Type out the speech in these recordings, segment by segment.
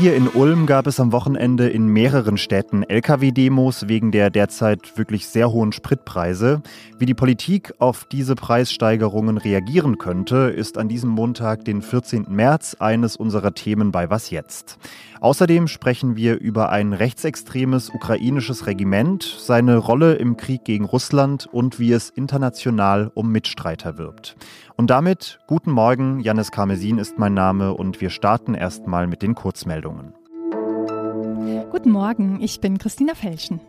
hier in Ulm gab es am Wochenende in mehreren Städten Lkw-Demos wegen der derzeit wirklich sehr hohen Spritpreise. Wie die Politik auf diese Preissteigerungen reagieren könnte, ist an diesem Montag, den 14. März, eines unserer Themen bei Was jetzt. Außerdem sprechen wir über ein rechtsextremes ukrainisches Regiment, seine Rolle im Krieg gegen Russland und wie es international um Mitstreiter wirbt. Und damit guten Morgen, Janis Karmesin ist mein Name und wir starten erstmal mit den Kurzmeldungen. Guten Morgen, ich bin Christina Felschen.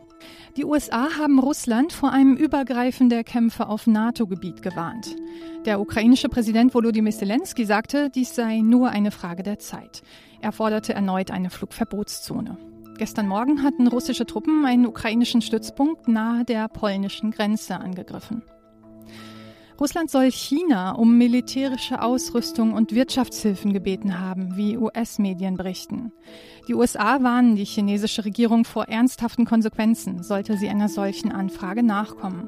Die USA haben Russland vor einem Übergreifen der Kämpfe auf NATO-Gebiet gewarnt. Der ukrainische Präsident Volodymyr Zelensky sagte, dies sei nur eine Frage der Zeit. Er forderte erneut eine Flugverbotszone. Gestern Morgen hatten russische Truppen einen ukrainischen Stützpunkt nahe der polnischen Grenze angegriffen. Russland soll China um militärische Ausrüstung und Wirtschaftshilfen gebeten haben, wie US-Medien berichten. Die USA warnen die chinesische Regierung vor ernsthaften Konsequenzen, sollte sie einer solchen Anfrage nachkommen.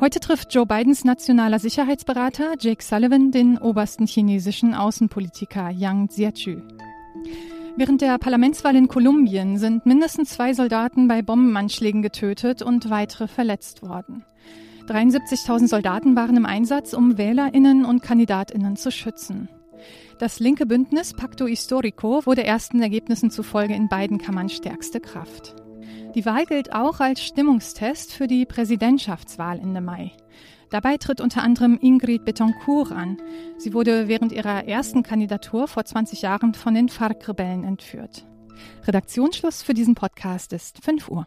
Heute trifft Joe Bidens nationaler Sicherheitsberater Jake Sullivan den obersten chinesischen Außenpolitiker Yang Jiechu. Während der Parlamentswahl in Kolumbien sind mindestens zwei Soldaten bei Bombenanschlägen getötet und weitere verletzt worden. 73.000 Soldaten waren im Einsatz, um Wählerinnen und Kandidatinnen zu schützen. Das linke Bündnis Pacto Historico wurde ersten Ergebnissen zufolge in beiden Kammern stärkste Kraft. Die Wahl gilt auch als Stimmungstest für die Präsidentschaftswahl Ende Mai. Dabei tritt unter anderem Ingrid Betancourt an. Sie wurde während ihrer ersten Kandidatur vor 20 Jahren von den FARC-Rebellen entführt. Redaktionsschluss für diesen Podcast ist 5 Uhr.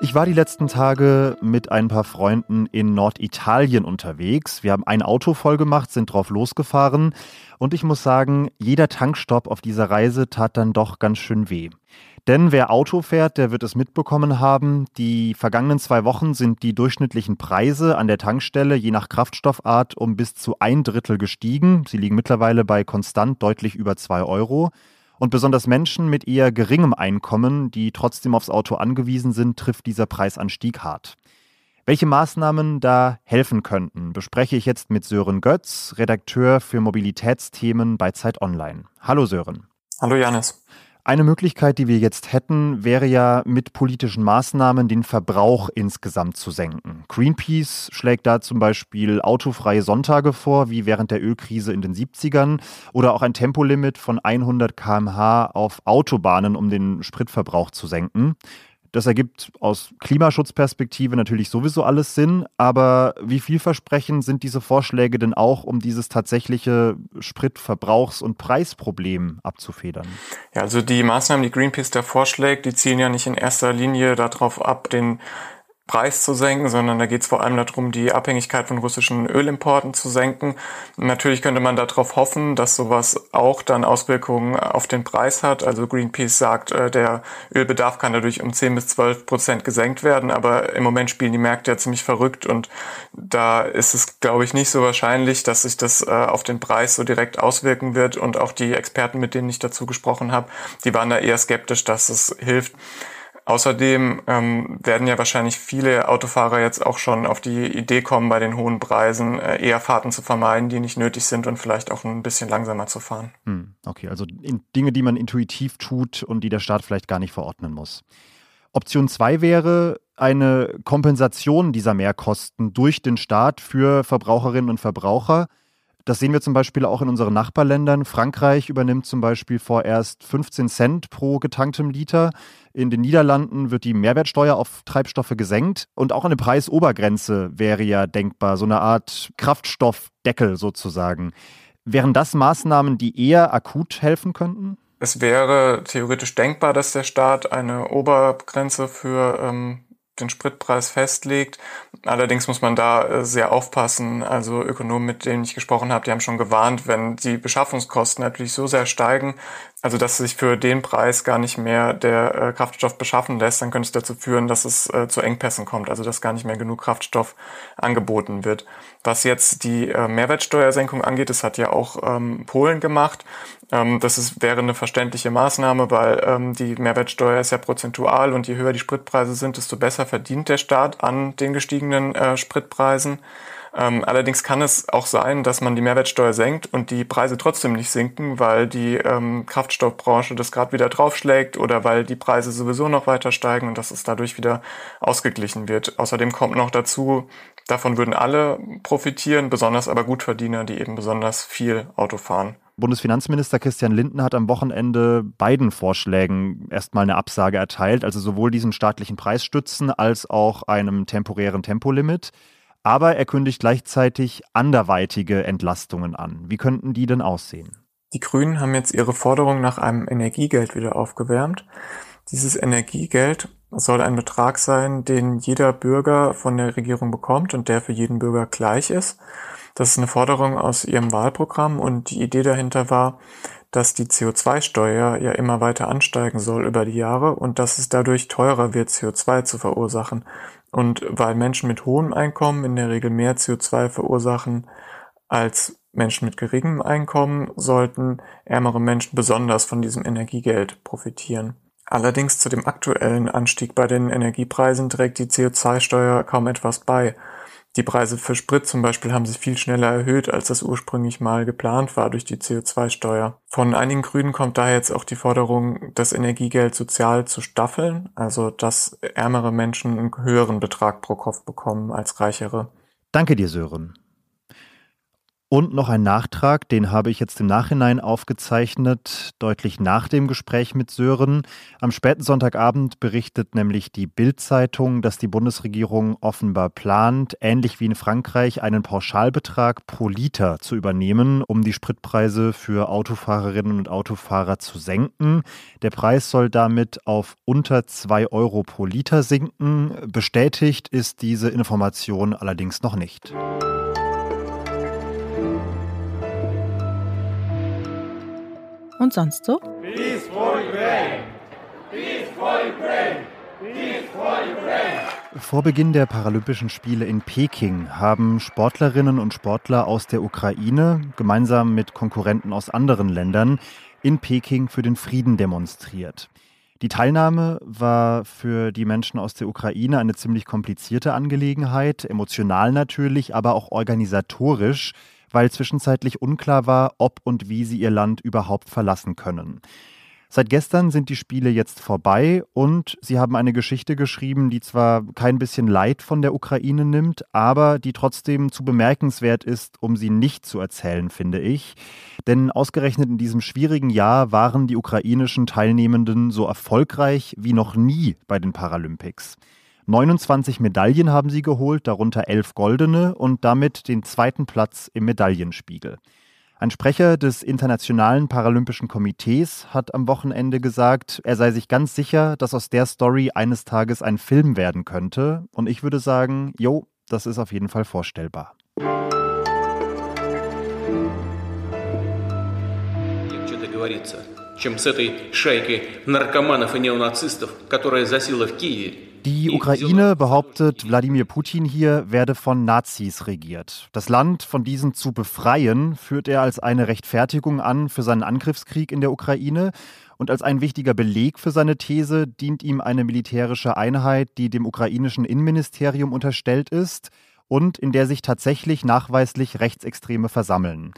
Ich war die letzten Tage mit ein paar Freunden in Norditalien unterwegs. Wir haben ein Auto voll gemacht, sind drauf losgefahren und ich muss sagen, jeder Tankstopp auf dieser Reise tat dann doch ganz schön weh. Denn wer Auto fährt, der wird es mitbekommen haben. Die vergangenen zwei Wochen sind die durchschnittlichen Preise an der Tankstelle je nach Kraftstoffart um bis zu ein Drittel gestiegen. Sie liegen mittlerweile bei konstant deutlich über zwei Euro. Und besonders Menschen mit eher geringem Einkommen, die trotzdem aufs Auto angewiesen sind, trifft dieser Preisanstieg hart. Welche Maßnahmen da helfen könnten, bespreche ich jetzt mit Sören Götz, Redakteur für Mobilitätsthemen bei Zeit Online. Hallo Sören. Hallo Janis. Eine Möglichkeit, die wir jetzt hätten, wäre ja mit politischen Maßnahmen den Verbrauch insgesamt zu senken. Greenpeace schlägt da zum Beispiel autofreie Sonntage vor, wie während der Ölkrise in den 70ern, oder auch ein Tempolimit von 100 km/h auf Autobahnen, um den Spritverbrauch zu senken. Das ergibt aus Klimaschutzperspektive natürlich sowieso alles Sinn, aber wie vielversprechend sind diese Vorschläge denn auch, um dieses tatsächliche Spritverbrauchs- und Preisproblem abzufedern? Ja, also die Maßnahmen, die Greenpeace da vorschlägt, die zielen ja nicht in erster Linie darauf ab, den Preis zu senken, sondern da geht es vor allem darum, die Abhängigkeit von russischen Ölimporten zu senken. Natürlich könnte man darauf hoffen, dass sowas auch dann Auswirkungen auf den Preis hat. Also Greenpeace sagt, äh, der Ölbedarf kann dadurch um 10 bis 12 Prozent gesenkt werden, aber im Moment spielen die Märkte ja ziemlich verrückt und da ist es, glaube ich, nicht so wahrscheinlich, dass sich das äh, auf den Preis so direkt auswirken wird und auch die Experten, mit denen ich dazu gesprochen habe, die waren da eher skeptisch, dass es hilft. Außerdem ähm, werden ja wahrscheinlich viele Autofahrer jetzt auch schon auf die Idee kommen, bei den hohen Preisen äh, eher Fahrten zu vermeiden, die nicht nötig sind und vielleicht auch ein bisschen langsamer zu fahren. Hm, okay, also Dinge, die man intuitiv tut und die der Staat vielleicht gar nicht verordnen muss. Option 2 wäre eine Kompensation dieser Mehrkosten durch den Staat für Verbraucherinnen und Verbraucher. Das sehen wir zum Beispiel auch in unseren Nachbarländern. Frankreich übernimmt zum Beispiel vorerst 15 Cent pro getanktem Liter. In den Niederlanden wird die Mehrwertsteuer auf Treibstoffe gesenkt. Und auch eine Preisobergrenze wäre ja denkbar, so eine Art Kraftstoffdeckel sozusagen. Wären das Maßnahmen, die eher akut helfen könnten? Es wäre theoretisch denkbar, dass der Staat eine Obergrenze für ähm, den Spritpreis festlegt. Allerdings muss man da äh, sehr aufpassen. Also Ökonomen, mit denen ich gesprochen habe, die haben schon gewarnt, wenn die Beschaffungskosten natürlich so sehr steigen, also dass sich für den Preis gar nicht mehr der äh, Kraftstoff beschaffen lässt, dann könnte es dazu führen, dass es äh, zu Engpässen kommt, also dass gar nicht mehr genug Kraftstoff angeboten wird. Was jetzt die äh, Mehrwertsteuersenkung angeht, das hat ja auch ähm, Polen gemacht. Ähm, das ist, wäre eine verständliche Maßnahme, weil ähm, die Mehrwertsteuer ist ja prozentual und je höher die Spritpreise sind, desto besser verdient der Staat an den gestiegenen äh, Spritpreisen. Ähm, allerdings kann es auch sein, dass man die Mehrwertsteuer senkt und die Preise trotzdem nicht sinken, weil die ähm, Kraftstoffbranche das gerade wieder draufschlägt oder weil die Preise sowieso noch weiter steigen und dass es dadurch wieder ausgeglichen wird. Außerdem kommt noch dazu, davon würden alle profitieren, besonders aber Gutverdiener, die eben besonders viel Auto fahren. Bundesfinanzminister Christian Lindner hat am Wochenende beiden Vorschlägen erstmal eine Absage erteilt, also sowohl diesen staatlichen Preisstützen als auch einem temporären Tempolimit. Aber er kündigt gleichzeitig anderweitige Entlastungen an. Wie könnten die denn aussehen? Die Grünen haben jetzt ihre Forderung nach einem Energiegeld wieder aufgewärmt. Dieses Energiegeld soll ein Betrag sein, den jeder Bürger von der Regierung bekommt und der für jeden Bürger gleich ist. Das ist eine Forderung aus ihrem Wahlprogramm und die Idee dahinter war, dass die CO2-Steuer ja immer weiter ansteigen soll über die Jahre und dass es dadurch teurer wird, CO2 zu verursachen. Und weil Menschen mit hohem Einkommen in der Regel mehr CO2 verursachen als Menschen mit geringem Einkommen, sollten ärmere Menschen besonders von diesem Energiegeld profitieren. Allerdings zu dem aktuellen Anstieg bei den Energiepreisen trägt die CO2-Steuer kaum etwas bei. Die Preise für Sprit zum Beispiel haben sich viel schneller erhöht, als das ursprünglich mal geplant war durch die CO2-Steuer. Von einigen Grünen kommt daher jetzt auch die Forderung, das Energiegeld sozial zu staffeln, also dass ärmere Menschen einen höheren Betrag pro Kopf bekommen als reichere. Danke dir, Sören. Und noch ein Nachtrag, den habe ich jetzt im Nachhinein aufgezeichnet, deutlich nach dem Gespräch mit Sören. Am späten Sonntagabend berichtet nämlich die Bild-Zeitung, dass die Bundesregierung offenbar plant, ähnlich wie in Frankreich, einen Pauschalbetrag pro Liter zu übernehmen, um die Spritpreise für Autofahrerinnen und Autofahrer zu senken. Der Preis soll damit auf unter zwei Euro pro Liter sinken. Bestätigt ist diese Information allerdings noch nicht. Und sonst so? Vor Beginn der Paralympischen Spiele in Peking haben Sportlerinnen und Sportler aus der Ukraine gemeinsam mit Konkurrenten aus anderen Ländern in Peking für den Frieden demonstriert. Die Teilnahme war für die Menschen aus der Ukraine eine ziemlich komplizierte Angelegenheit, emotional natürlich, aber auch organisatorisch weil zwischenzeitlich unklar war, ob und wie sie ihr Land überhaupt verlassen können. Seit gestern sind die Spiele jetzt vorbei und sie haben eine Geschichte geschrieben, die zwar kein bisschen Leid von der Ukraine nimmt, aber die trotzdem zu bemerkenswert ist, um sie nicht zu erzählen, finde ich. Denn ausgerechnet in diesem schwierigen Jahr waren die ukrainischen Teilnehmenden so erfolgreich wie noch nie bei den Paralympics. 29 Medaillen haben sie geholt, darunter elf goldene und damit den zweiten Platz im Medaillenspiegel. Ein Sprecher des Internationalen Paralympischen Komitees hat am Wochenende gesagt, er sei sich ganz sicher, dass aus der Story eines Tages ein Film werden könnte. Und ich würde sagen, jo, das ist auf jeden Fall vorstellbar. чем с этой шайкой наркоманов и неонацистов, которая засела в Киеве, die Ukraine behauptet, Wladimir Putin hier werde von Nazis regiert. Das Land von diesen zu befreien, führt er als eine Rechtfertigung an für seinen Angriffskrieg in der Ukraine. Und als ein wichtiger Beleg für seine These dient ihm eine militärische Einheit, die dem ukrainischen Innenministerium unterstellt ist und in der sich tatsächlich nachweislich Rechtsextreme versammeln.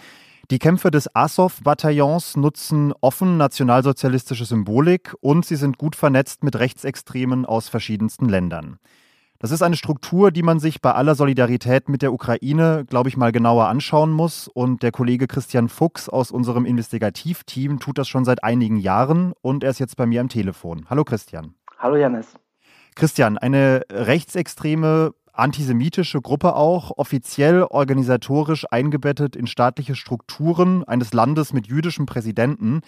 Die Kämpfe des Azov-Bataillons nutzen offen nationalsozialistische Symbolik und sie sind gut vernetzt mit Rechtsextremen aus verschiedensten Ländern. Das ist eine Struktur, die man sich bei aller Solidarität mit der Ukraine, glaube ich, mal genauer anschauen muss. Und der Kollege Christian Fuchs aus unserem Investigativteam tut das schon seit einigen Jahren und er ist jetzt bei mir am Telefon. Hallo Christian. Hallo Janis. Christian, eine rechtsextreme antisemitische Gruppe auch, offiziell organisatorisch eingebettet in staatliche Strukturen eines Landes mit jüdischem Präsidenten.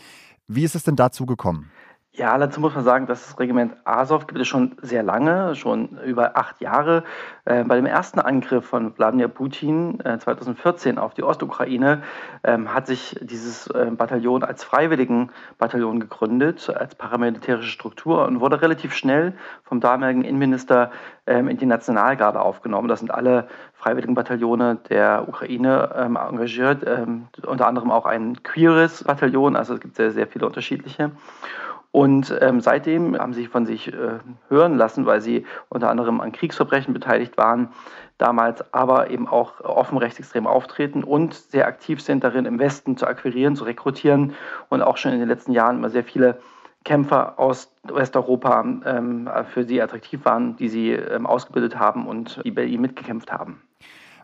Wie ist es denn dazu gekommen? Ja, dazu muss man sagen, dass das Regiment Azov gibt es schon sehr lange, schon über acht Jahre. Äh, bei dem ersten Angriff von Wladimir Putin äh, 2014 auf die Ostukraine äh, hat sich dieses äh, Bataillon als Freiwilligenbataillon gegründet, als paramilitärische Struktur und wurde relativ schnell vom damaligen Innenminister ähm, in die Nationalgarde aufgenommen. Das sind alle Freiwilligenbataillone der Ukraine ähm, engagiert, ähm, unter anderem auch ein queeres Bataillon, also es gibt sehr, sehr viele unterschiedliche. Und ähm, seitdem haben sie von sich äh, hören lassen, weil sie unter anderem an Kriegsverbrechen beteiligt waren, damals aber eben auch offen rechtsextrem auftreten und sehr aktiv sind darin, im Westen zu akquirieren, zu rekrutieren und auch schon in den letzten Jahren immer sehr viele Kämpfer aus Westeuropa ähm, für sie attraktiv waren, die sie ähm, ausgebildet haben und die bei ihm mitgekämpft haben.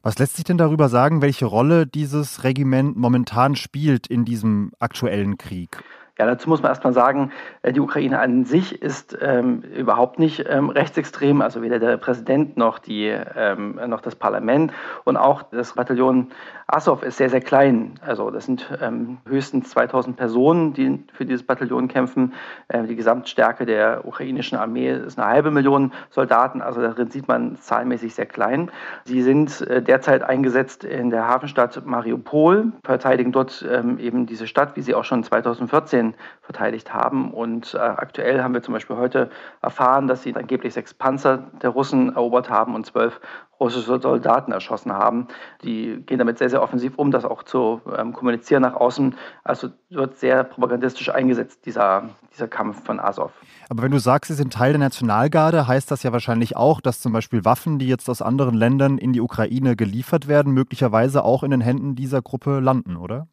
Was lässt sich denn darüber sagen, welche Rolle dieses Regiment momentan spielt in diesem aktuellen Krieg? Ja, dazu muss man erstmal sagen, äh, die Ukraine an sich ist ähm, überhaupt nicht ähm, rechtsextrem, also weder der Präsident noch, die, ähm, noch das Parlament und auch das Bataillon Azov ist sehr, sehr klein. Also das sind ähm, höchstens 2000 Personen, die für dieses Bataillon kämpfen. Ähm, die Gesamtstärke der ukrainischen Armee ist eine halbe Million Soldaten, also darin sieht man zahlenmäßig sehr klein. Sie sind äh, derzeit eingesetzt in der Hafenstadt Mariupol, verteidigen dort ähm, eben diese Stadt, wie sie auch schon 2014 verteidigt haben. Und äh, aktuell haben wir zum Beispiel heute erfahren, dass sie angeblich sechs Panzer der Russen erobert haben und zwölf russische Soldaten erschossen haben. Die gehen damit sehr, sehr offensiv um, das auch zu ähm, kommunizieren nach außen. Also wird sehr propagandistisch eingesetzt, dieser, dieser Kampf von Azov. Aber wenn du sagst, sie sind Teil der Nationalgarde, heißt das ja wahrscheinlich auch, dass zum Beispiel Waffen, die jetzt aus anderen Ländern in die Ukraine geliefert werden, möglicherweise auch in den Händen dieser Gruppe landen, oder?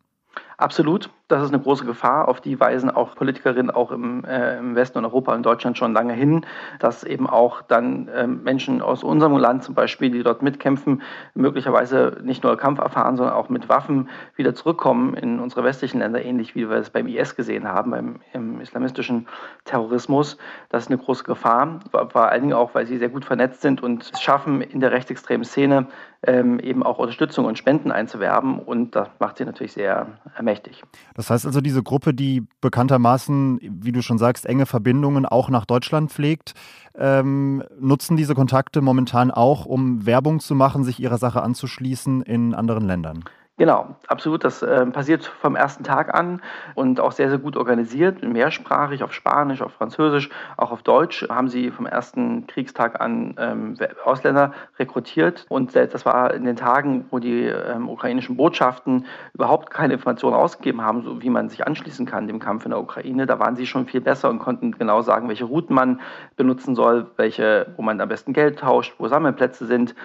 Absolut. Das ist eine große Gefahr. Auf die weisen auch Politikerinnen auch im, äh, im Westen und Europa und Deutschland schon lange hin, dass eben auch dann äh, Menschen aus unserem Land zum Beispiel, die dort mitkämpfen, möglicherweise nicht nur Kampf erfahren, sondern auch mit Waffen wieder zurückkommen in unsere westlichen Länder, ähnlich wie wir es beim IS gesehen haben, beim islamistischen Terrorismus. Das ist eine große Gefahr, vor allen Dingen auch, weil sie sehr gut vernetzt sind und es schaffen, in der rechtsextremen Szene ähm, eben auch Unterstützung und Spenden einzuwerben. Und das macht sie natürlich sehr mächtig. Das heißt also, diese Gruppe, die bekanntermaßen, wie du schon sagst, enge Verbindungen auch nach Deutschland pflegt, ähm, nutzen diese Kontakte momentan auch, um Werbung zu machen, sich ihrer Sache anzuschließen in anderen Ländern? Genau, absolut. Das äh, passiert vom ersten Tag an und auch sehr, sehr gut organisiert, mehrsprachig, auf Spanisch, auf Französisch, auch auf Deutsch haben sie vom ersten Kriegstag an ähm, Ausländer rekrutiert. Und das war in den Tagen, wo die ähm, ukrainischen Botschaften überhaupt keine Informationen ausgegeben haben, so wie man sich anschließen kann dem Kampf in der Ukraine. Da waren sie schon viel besser und konnten genau sagen, welche Routen man benutzen soll, welche, wo man am besten Geld tauscht, wo Sammelplätze sind.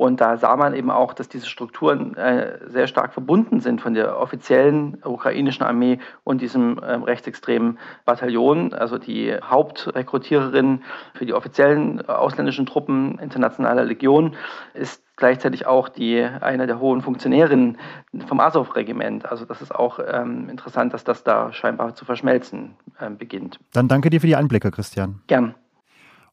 Und da sah man eben auch, dass diese Strukturen äh, sehr stark verbunden sind von der offiziellen ukrainischen Armee und diesem äh, rechtsextremen Bataillon. Also die Hauptrekrutiererin für die offiziellen ausländischen Truppen internationaler Legion ist gleichzeitig auch die eine der hohen Funktionärinnen vom Azov-Regiment. Also das ist auch ähm, interessant, dass das da scheinbar zu verschmelzen äh, beginnt. Dann danke dir für die Einblicke, Christian. Gern.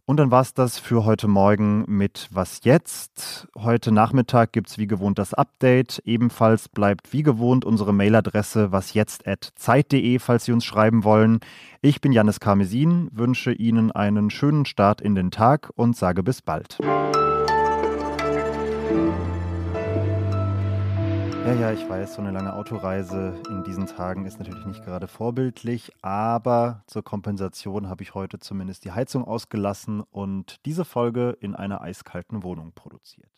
Und dann war es das für heute Morgen mit Was jetzt? Heute Nachmittag gibt es wie gewohnt das Update. Ebenfalls bleibt wie gewohnt unsere Mailadresse wasjetzt.zeit.de, falls Sie uns schreiben wollen. Ich bin Janis Karmesin, wünsche Ihnen einen schönen Start in den Tag und sage bis bald. Ja, ja, ich weiß, so eine lange Autoreise in diesen Tagen ist natürlich nicht gerade vorbildlich, aber zur Kompensation habe ich heute zumindest die Heizung ausgelassen und diese Folge in einer eiskalten Wohnung produziert.